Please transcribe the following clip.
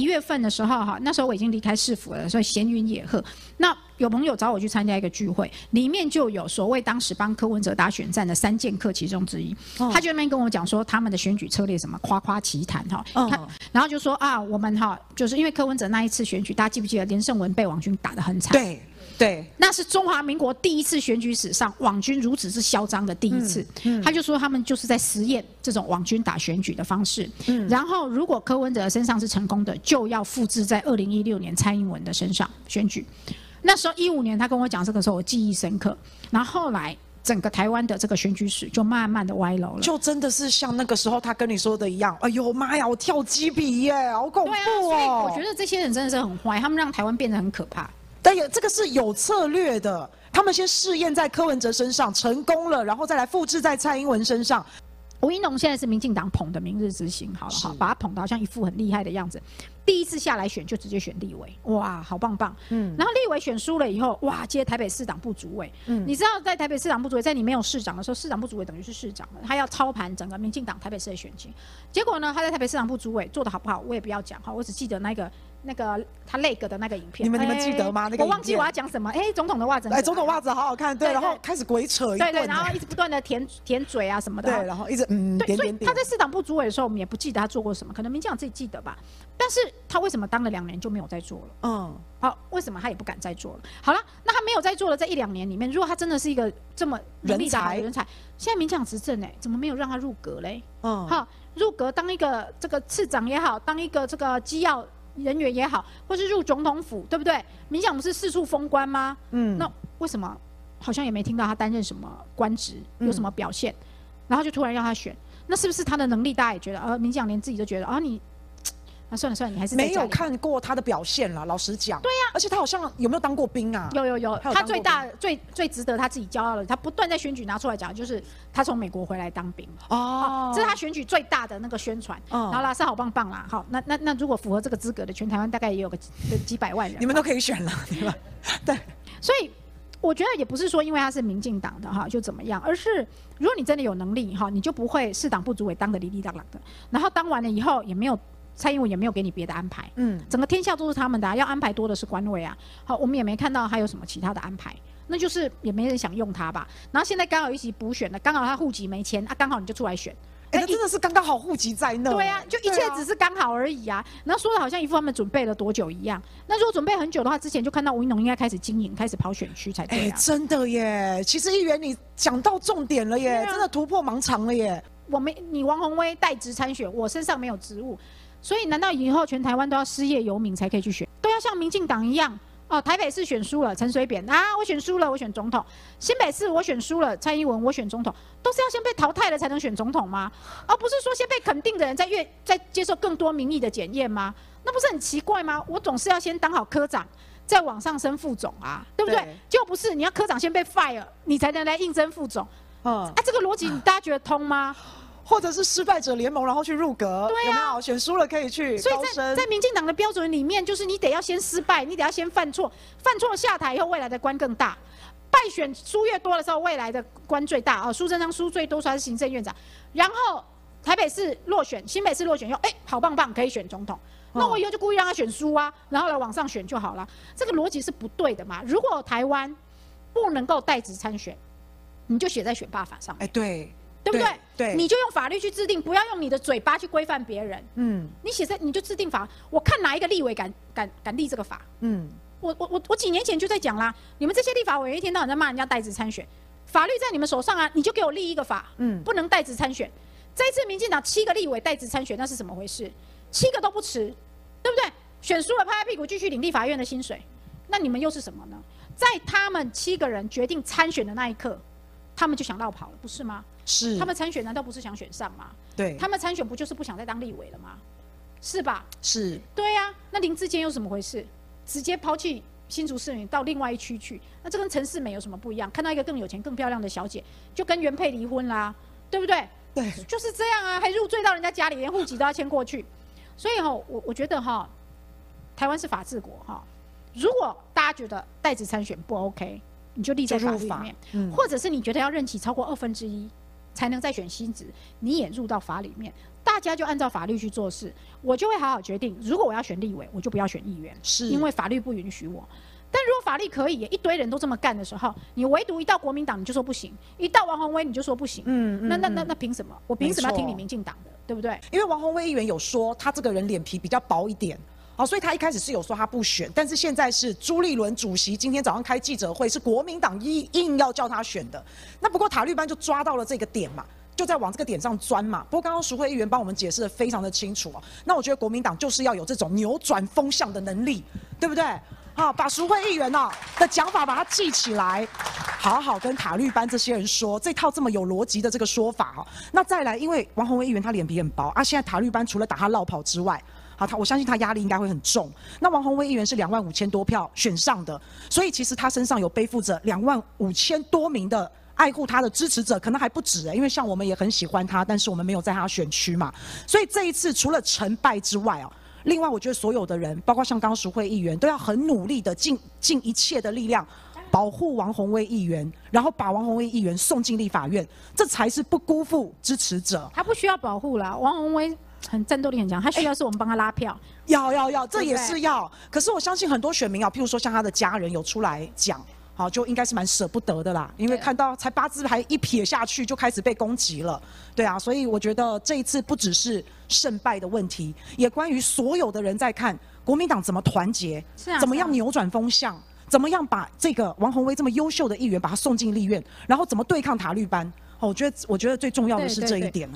一月份的时候哈，那时候我已经离开市府了，所以闲云野鹤。那有朋友找我去参加一个聚会，里面就有所谓当时帮柯文哲打选战的三剑客其中之一，哦、他就那边跟我讲说他们的选举策略什么夸夸其谈哈，哦、然后就说啊，我们哈就是因为柯文哲那一次选举，大家记不记得连胜文被王军打得很惨？对。对，那是中华民国第一次选举史上网军如此之嚣张的第一次。嗯嗯、他就说他们就是在实验这种网军打选举的方式。嗯、然后如果柯文哲身上是成功的，就要复制在二零一六年蔡英文的身上选举。那时候一五年他跟我讲这个时候，我记忆深刻。然后后来整个台湾的这个选举史就慢慢的歪楼了。就真的是像那个时候他跟你说的一样，哎呦妈呀，我跳鸡皮耶，好恐怖哦！啊，所以我觉得这些人真的是很坏，他们让台湾变得很可怕。但有这个是有策略的，他们先试验在柯文哲身上成功了，然后再来复制在蔡英文身上。吴怡农现在是民进党捧的明日之星，好了哈，把他捧得好像一副很厉害的样子。第一次下来选就直接选立委，哇，好棒棒。嗯，然后立委选输了以后，哇，接台北市长部主委。嗯，你知道在台北市长部主委，在你没有市长的时候，市长部主委等于是市长了，他要操盘整个民进党台北市的选情。结果呢，他在台北市长部主委做的好不好，我也不要讲哈，我只记得那个。那个他那个的那个影片，你们你们记得吗？那个我忘记我要讲什么。哎，总统的袜子，哎，总统袜子好好看，对，然后开始鬼扯，对对，然后一直不断的舔舔嘴啊什么的，对，然后一直嗯，对，所以他在市党部主委的时候，我们也不记得他做过什么，可能民进党自己记得吧。但是他为什么当了两年就没有再做了？嗯，好，为什么他也不敢再做了？好了，那他没有再做了，在一两年里面，如果他真的是一个这么人才人才，现在民进党执政哎，怎么没有让他入阁嘞？嗯，好，入阁当一个这个次长也好，当一个这个机要。人员也好，或是入总统府，对不对？民进党不是四处封官吗？嗯，那为什么好像也没听到他担任什么官职，有什么表现？嗯、然后就突然让他选，那是不是他的能力？大家也觉得，呃，民进党连自己都觉得啊，你。那、啊、算了算了，你还是没有看过他的表现了。老实讲，对呀、啊，而且他好像有没有当过兵啊？有有有，他，他最大最最值得他自己骄傲的，他不断在选举拿出来讲，就是他从美国回来当兵哦，哦，这是他选举最大的那个宣传。哦，好啦，是好棒棒啦。好，那那那如果符合这个资格的，全台湾大概也有个几几百万人，你们都可以选了，对吧？对，所以我觉得也不是说因为他是民进党的哈就怎么样，而是如果你真的有能力哈，你就不会市党部主委当的哩哩当当的，然后当完了以后也没有。蔡英文也没有给你别的安排，嗯，整个天下都是他们的、啊，要安排多的是官位啊。好，我们也没看到还有什么其他的安排，那就是也没人想用他吧。然后现在刚好一起补选了，刚好他户籍没迁啊，刚好你就出来选，哎、欸，真的是刚刚好户籍在那。对啊，就一切只是刚好而已啊。然后说的好像一副他们准备了多久一样。那如果准备很久的话，之前就看到吴一农应该开始经营，开始跑选区才对啊、欸。真的耶，其实议员你讲到重点了耶，啊、真的突破盲肠了耶。我没你王宏威代职参选，我身上没有职务。所以，难道以后全台湾都要失业游民才可以去选？都要像民进党一样哦？台北市选输了，陈水扁啊，我选输了，我选总统；新北市我选输了，蔡英文我选总统，都是要先被淘汰了才能选总统吗？而不是说先被肯定的人在越在接受更多民意的检验吗？那不是很奇怪吗？我总是要先当好科长，再往上升副总啊，对不对？对就不是你要科长先被 fire，你才能来应征副总。嗯，哎、啊，这个逻辑你大家觉得通吗？或者是失败者联盟，然后去入阁，对啊，有没有选输了可以去？所以在在民进党的标准里面，就是你得要先失败，你得要先犯错，犯错下台以后，未来的官更大。败选输越多的时候，未来的官最大啊。苏贞昌输最多，算是行政院长。然后台北市落选，新北市落选以后，哎，好棒棒，可以选总统。那我以后就故意让他选输啊，然后来往上选就好了。这个逻辑是不对的嘛？如果台湾不能够代职参选，你就写在选罢法上面。哎，对。对不对？对，你就用法律去制定，不要用你的嘴巴去规范别人。嗯，你写在你就制定法，我看哪一个立委敢敢敢立这个法。嗯，我我我我几年前就在讲啦，你们这些立法委员一天到晚在骂人家代职参选，法律在你们手上啊，你就给我立一个法，嗯，不能代职参选。这一次民进党七个立委代职参选，那是怎么回事？七个都不迟，对不对？选输了拍拍屁股继续领立法院的薪水，那你们又是什么呢？在他们七个人决定参选的那一刻，他们就想绕跑了，不是吗？是，他们参选难道不是想选上吗？对，他们参选不就是不想再当立委了吗？是吧？是，对呀、啊。那林志坚又怎么回事？直接抛弃新竹市民到另外一区去，那这跟陈世美有什么不一样？看到一个更有钱、更漂亮的小姐，就跟原配离婚啦，对不对？对，就是这样啊，还入赘到人家家里，连户籍都要迁过去。所以哈，我我觉得哈，台湾是法治国哈。如果大家觉得代职参选不 OK，你就立在法律里面，嗯、或者是你觉得要任期超过二分之一。才能再选新职，你也入到法里面。大家就按照法律去做事，我就会好好决定。如果我要选立委，我就不要选议员，是因为法律不允许我。但如果法律可以，一堆人都这么干的时候，你唯独一到国民党你就说不行，一到王宏威你就说不行。嗯，那那那那凭什么？我凭什么要听你民进党的？对不对？因为王宏威议员有说他这个人脸皮比较薄一点，好，所以他一开始是有说他不选，但是现在是朱立伦主席今天早上开记者会，是国民党硬硬要叫他选的。那不过塔绿班就抓到了这个点嘛。就在往这个点上钻嘛。不过刚刚淑慧议员帮我们解释得非常的清楚哦。那我觉得国民党就是要有这种扭转风向的能力，对不对？好，把淑慧议员呢的讲法把它记起来，好好跟塔绿班这些人说这套这么有逻辑的这个说法哈。那再来，因为王宏威议员他脸皮很薄啊，现在塔绿班除了打他落跑之外，好，他我相信他压力应该会很重。那王宏威议员是两万五千多票选上的，所以其实他身上有背负着两万五千多名的。爱护他的支持者可能还不止哎，因为像我们也很喜欢他，但是我们没有在他选区嘛，所以这一次除了成败之外哦，另外我觉得所有的人，包括像刚刚淑慧议员，都要很努力的尽尽一切的力量保护王宏威议员，然后把王宏威议员送进立法院，这才是不辜负支持者。他不需要保护啦，王宏威很战斗力很强，他需要是我们帮他拉票。要要要，这也是要。可是我相信很多选民啊，譬如说像他的家人有出来讲。好，就应该是蛮舍不得的啦，因为看到才八字牌一撇下去就开始被攻击了，对啊，所以我觉得这一次不只是胜败的问题，也关于所有的人在看国民党怎么团结，怎么样扭转风向，怎么样把这个王宏威这么优秀的议员把他送进立院，然后怎么对抗塔绿班。哦，我觉得我觉得最重要的是这一点。